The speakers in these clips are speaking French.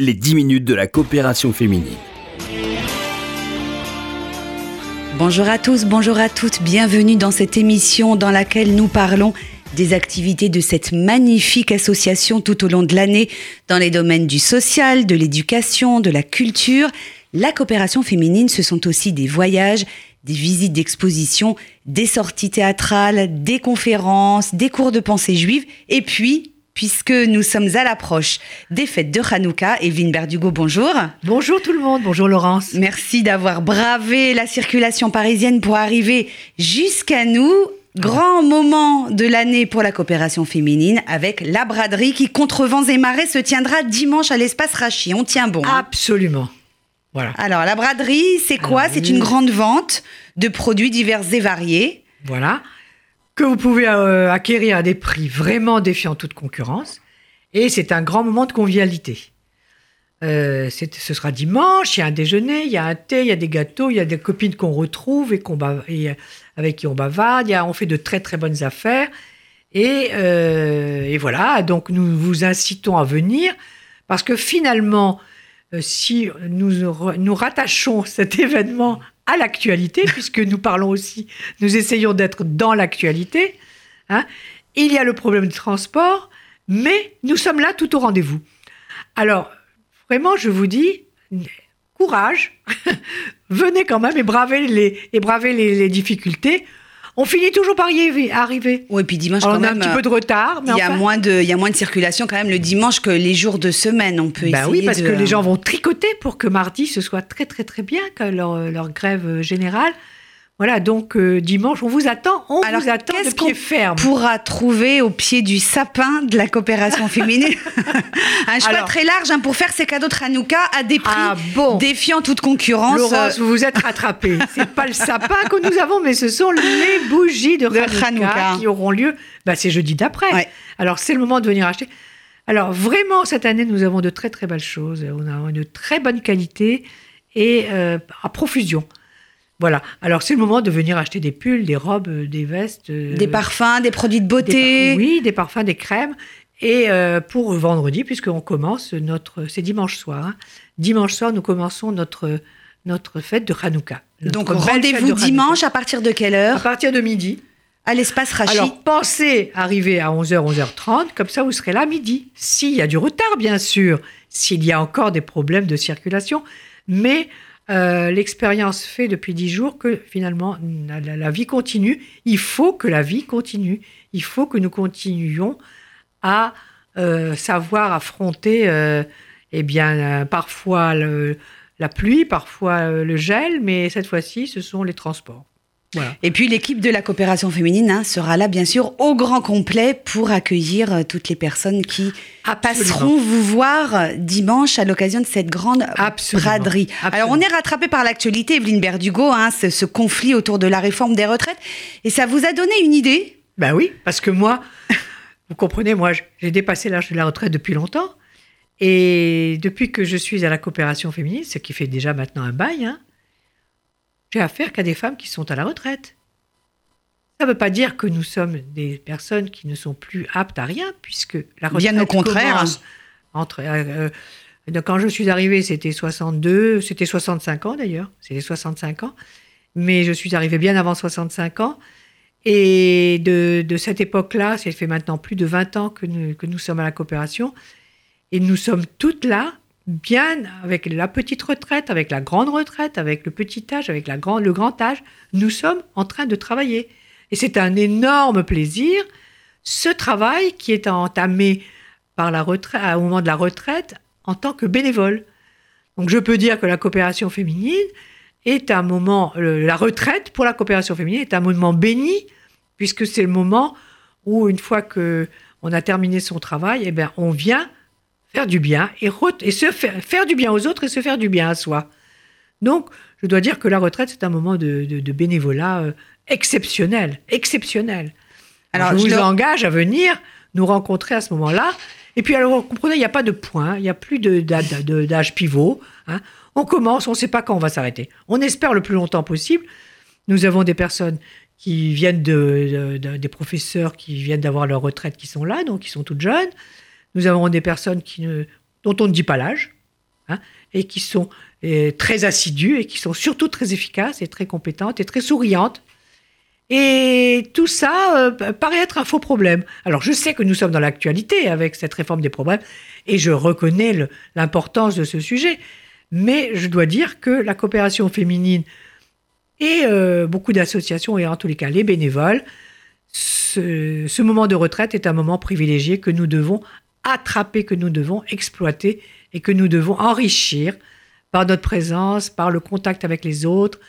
les 10 minutes de la coopération féminine. Bonjour à tous, bonjour à toutes, bienvenue dans cette émission dans laquelle nous parlons des activités de cette magnifique association tout au long de l'année dans les domaines du social, de l'éducation, de la culture. La coopération féminine, ce sont aussi des voyages, des visites d'exposition, des sorties théâtrales, des conférences, des cours de pensée juive et puis puisque nous sommes à l'approche des fêtes de Hanouka. Evelyne Berdugo, bonjour. Bonjour tout le monde, bonjour Laurence. Merci d'avoir bravé la circulation parisienne pour arriver jusqu'à nous. Grand moment de l'année pour la coopération féminine avec la braderie qui, contre vents et marées, se tiendra dimanche à l'espace Rachi. On tient bon. hein Absolument. Voilà. Alors, la braderie, c'est quoi? C'est une grande vente de produits divers et variés. Voilà. Que vous pouvez euh, acquérir à des prix vraiment défiant toute concurrence. Et c'est un grand moment de convivialité. Euh, ce sera dimanche, il y a un déjeuner, il y a un thé, il y a des gâteaux, il y a des copines qu'on retrouve et, qu'on et, euh, avec qui on bavarde. Y a- on fait de très très bonnes affaires. Et, euh, et voilà, donc nous vous incitons à venir parce que finalement, euh, si nous, nous rattachons cet événement à l'actualité, puisque nous parlons aussi, nous essayons d'être dans l'actualité, hein, il y a le problème du transport, mais nous sommes là tout au rendez-vous. Alors, vraiment, je vous dis, courage, venez quand même et bravez les, et bravez les, les difficultés. On finit toujours par y arri- arriver. Oui, puis dimanche, Alors, quand on a un petit peu de retard, mais il y, a enfin- moins de, il y a moins de circulation quand même le dimanche que les jours de semaine. On peut Bah essayer oui, parce de- que les gens vont tricoter pour que mardi ce soit très très très bien, que leur, leur grève générale. Voilà, donc euh, dimanche, on vous attend, on Alors, vous attend de qu'est-ce pied ferme. pourra trouver au pied du sapin de la coopération féminine Un choix Alors- très large hein, pour faire ses cadeaux de Hanouka à des prix Ah bon défiant toute concurrence. Laurence, vous vous êtes rattrapée. C'est pas le sapin que nous avons, mais ce sont les bougies de, De Hanouka, Hanouka. qui auront lieu. Bah, c'est jeudi d'après. Ouais. Alors c'est le moment de venir acheter. Alors vraiment cette année, nous avons de très très belles choses. On a une très bonne qualité et euh, à profusion. Voilà. Alors c'est le moment de venir acheter des pulls, des robes, euh, des vestes, euh, Des parfums, des produits de beauté. oui, des parfums, des crèmes. Et euh, pour vendredi, puisqu'on commence notre, c'est dimanche soir. hein. Dimanche soir, nous commençons notre notre fête de Hanouka. Donc rendez-vous Hanouka. dimanche à partir de quelle à heure partir de midi. À l'espace Rachi. Alors pensez arriver à 11h, 11h30, comme ça vous serez là à midi. S'il y a du retard, bien sûr, s'il y a encore des problèmes de circulation, mais euh, l'expérience fait depuis dix jours que finalement la, vie continue. Il faut que la vie continue. Il faut que nous continuions à euh, savoir affronter, euh, eh bien, euh, parfois le- la pluie, parfois euh, le gel, mais cette fois-ci, ce sont les transports. Voilà. Et puis l'équipe de la coopération féminine hein, sera là bien sûr au grand complet pour accueillir euh, toutes les personnes qui passeront vous voir dimanche à l'occasion de cette grande Absolument. braderie. Alors on est rattrapé par l'actualité, Evelyne Berdugo, hein, ce, ce conflit autour de la réforme des retraites. Et ça vous a donné une idée? Ben oui, parce que moi, vous comprenez, moi, j'ai dépassé l'âge de la retraite depuis longtemps. Et depuis que je suis à la coopération féminine, ce qui fait déjà maintenant un bail, hein, j'ai affaire qu'à des femmes qui sont à la retraite. Ça ne veut pas dire que nous sommes des personnes qui ne sont plus aptes à rien, puisque la retraite Bien au contraire. Entre, euh, euh, quand je suis arrivée, c'était 62, c'était 65 ans d'ailleurs, c'était 65 ans, mais je suis arrivée bien avant 65 ans. Et de, de cette époque-là, ça fait maintenant plus de 20 ans que nous, que nous sommes à la coopération. Et nous sommes toutes là, bien avec la petite retraite, avec la grande retraite, avec le petit âge, avec le grand âge. Nous sommes en train de travailler. Et c'est un énorme plaisir. Ce travail qui est entamé par la retraite, au moment de la retraite en tant que bénévole. Donc je peux dire que la coopération féminine est un moment, la retraite pour la coopération féminine est un moment béni, puisque c'est le moment où, une fois que on a terminé son travail, eh bien, on vient faire du bien et, se faire, faire du bien aux autres et se faire du bien à soi. Donc, je dois dire que la retraite, c'est un moment de, de- de bénévolat euh, exceptionnel, exceptionnel. Alors, je je vous engage à venir nous rencontrer à ce moment-là. Et puis, alors, vous comprenez, il n'y a pas de point, il n'y a plus d'âge pivot. hein. On commence, on ne sait pas quand on va s'arrêter. On espère le plus longtemps possible. Nous avons des personnes qui viennent de, de- de- des professeurs qui viennent d'avoir leur retraite qui sont là, donc qui sont toutes jeunes. Nous avons des personnes dont on ne dit pas l'âge. hein, et qui sont très assidues et qui sont surtout très efficaces et très compétentes et très souriantes. Et tout ça euh, paraît être un faux problème. Alors je sais que nous sommes dans l'actualité avec cette réforme des problèmes et je reconnais l'importance de ce sujet, mais je dois dire que la coopération féminine et euh, beaucoup d'associations, et en tous les cas les bénévoles, ce, moment de retraite est un moment privilégié que nous devons attraper, que nous devons exploiter et que nous devons enrichir par notre présence, par le contact avec les autres,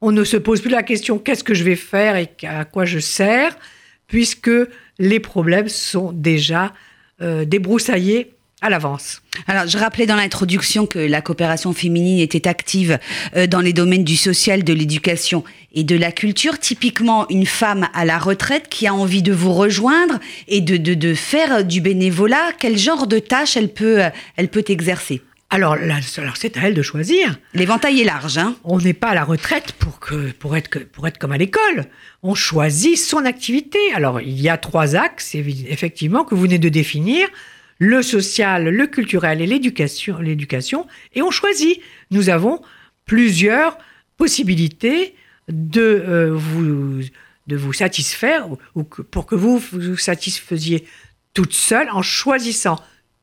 on ne se pose plus la question qu'est-ce que je vais faire et à quoi je sers, puisque les problèmes sont déjà euh, débroussaillés à l'avance. Alors, je rappelais dans l'introduction que la coopération féminine était active euh, dans les domaines du social, de l'éducation et de la culture. Typiquement, une femme à la retraite qui a envie de vous rejoindre et de, de, de faire du bénévolat, quel genre de tâches elle peut, elle peut exercer? Alors, alors c'est à elle de choisir. L'éventail est large. Hein? On n'est pas à la retraite pour, que, pour, être, pour être comme à l'école. On choisit son activité. Alors, il y a trois axes, effectivement, que vous venez de définir. Le social, le culturel et l'éducation, l'éducation. Et on choisit. Nous avons plusieurs possibilités de, euh, vous, de vous satisfaire ou, pour que vous vous satisfaisiez toute seule en choisissant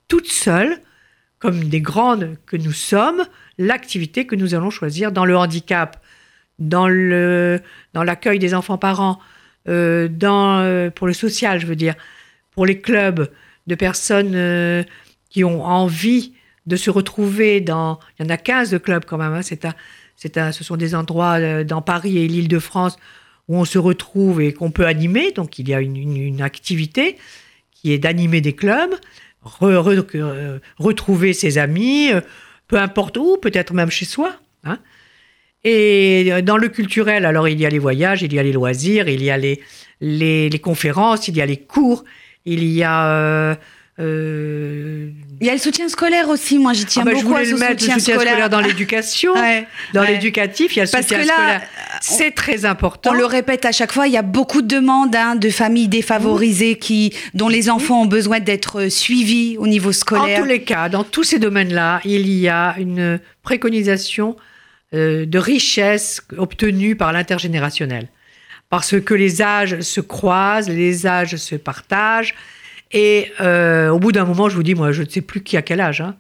toute seule comme des grandes que nous sommes, l'activité que nous allons choisir dans le handicap, dans le dans l'accueil des enfants parents, euh, dans euh, pour le social, je veux dire, pour les clubs de personnes euh, qui ont envie de se retrouver dans. Il y en a 15 de clubs quand même. Hein, c'est un, c'est un, ce sont des endroits euh, dans Paris et l'Île-de-France où on se retrouve et qu'on peut animer. Donc il y a une, une, activité qui est d'animer des clubs retrouver ses amis, euh, peu importe où, peut-être même chez soi. Hein. Et dans le culturel, alors il y a les voyages, il y a les loisirs, il y a les, les, conférences, il y a les cours, il y a... Euh, euh, il y a le soutien scolaire aussi, moi j'y tiens ah bah, beaucoup je voulais le mettre, soutien, le soutien scolaire. dans l'éducation, dans l'éducatif, il y a le Parce soutien que là, scolaire. C'est très important. On le répète à chaque fois, il y a beaucoup de demandes hein, de familles défavorisées qui, dont les enfants ont besoin d'être suivis au niveau scolaire. En tous les cas, dans tous ces domaines-là, il y a une préconisation euh, de richesse obtenue par l'intergénérationnel. Parce que les âges se croisent, les âges se partagent, et euh, au bout d'un moment, je vous dis, moi, je ne sais plus qui a quel âge. Hein.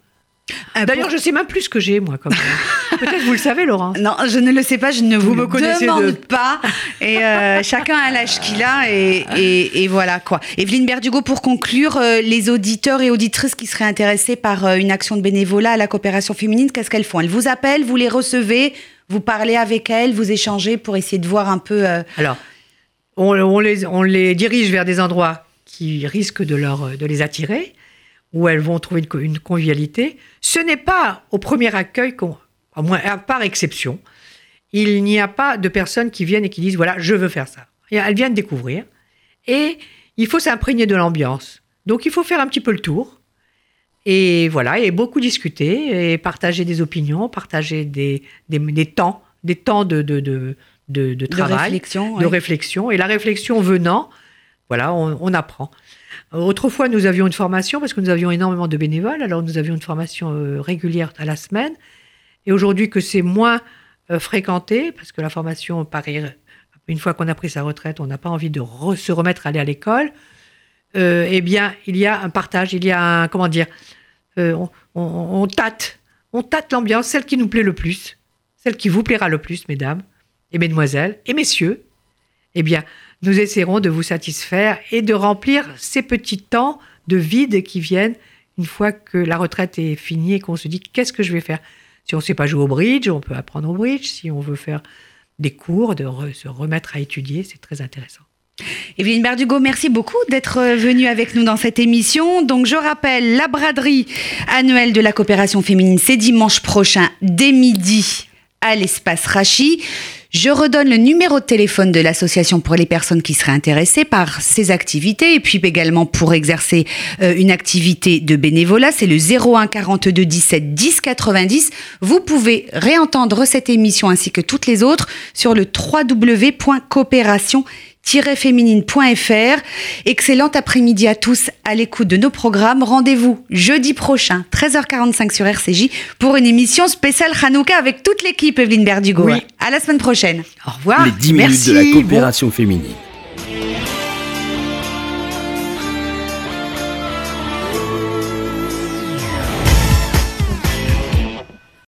Ah, D'ailleurs, je sais même plus ce que j'ai, moi, comme Peut-être vous le savez, Laurent. Non, je ne le sais pas, je ne vous, me le connaissez demande de- pas. Et euh, chacun a l'âge qu'il a, et, et- et voilà quoi. Evelyne Berdugo, pour conclure, euh, les auditeurs et auditrices qui seraient intéressés par euh, une action de bénévolat à la coopération féminine, qu'est-ce qu'elles font? Elles vous appellent, vous les recevez, vous parlez avec elles, vous échangez pour essayer de voir un peu. euh, Alors, on, les, on les dirige vers des endroits qui risquent de, leur, de les attirer, où elles vont trouver une, co- une convivialité. Ce n'est pas au premier accueil, qu'on, à moins, à par exception, il n'y a pas de personnes qui viennent et qui disent voilà, je veux faire ça. Elles viennent découvrir. Et il faut s'imprégner de l'ambiance. Donc il faut faire un petit peu le tour. Et voilà, et beaucoup discuter, et partager des opinions, partager des, des, des temps, des temps de, de, de, de, de travail réflexion. de réflexion. Et la réflexion venant, voilà, on, on apprend. Autrefois, nous avions une formation parce que nous avions énormément de bénévoles. Alors, nous avions une formation euh, régulière à la semaine. Et aujourd'hui, que c'est moins euh, fréquenté, parce que la formation, pareil, une fois qu'on a pris sa retraite, on n'a pas envie de re- se remettre à aller à l'école. euh, eh bien, il y a un partage, il y a un, comment dire, euh, on, on- on tâte, on tâte l'ambiance, celle qui nous plaît le plus, celle qui vous plaira le plus, mesdames et mesdemoiselles et messieurs. Eh bien, nous essaierons de vous satisfaire et de remplir ces petits temps de vide qui viennent une fois que la retraite est finie et qu'on se dit qu'est-ce que je vais faire? Si on ne sait pas jouer au bridge, on peut apprendre au bridge. Si on veut faire des cours, de se remettre à étudier, c'est très intéressant. Evelyne Berdugo, merci beaucoup d'être euh, venue avec nous dans cette émission. Donc, je rappelle, la braderie annuelle de la coopération féminine, c'est dimanche prochain, dès midi, à l'espace Rachi. Je redonne le numéro de téléphone de l'association pour les personnes qui seraient intéressées par ces activités et puis également pour exercer euh, une activité de bénévolat. C'est le 01 42 17 10 90. Vous pouvez réentendre cette émission ainsi que toutes les autres sur le www.coopération féminine.fr. Excellent après-midi à tous à l'écoute de nos programmes. Rendez-vous jeudi prochain, 13h45 sur RCJ, pour une émission spéciale Hanouka avec toute l'équipe, Evelyne Berdugo. Oui. À la semaine prochaine. Au revoir. Les 10 minutes Merci. de la coopération féminine.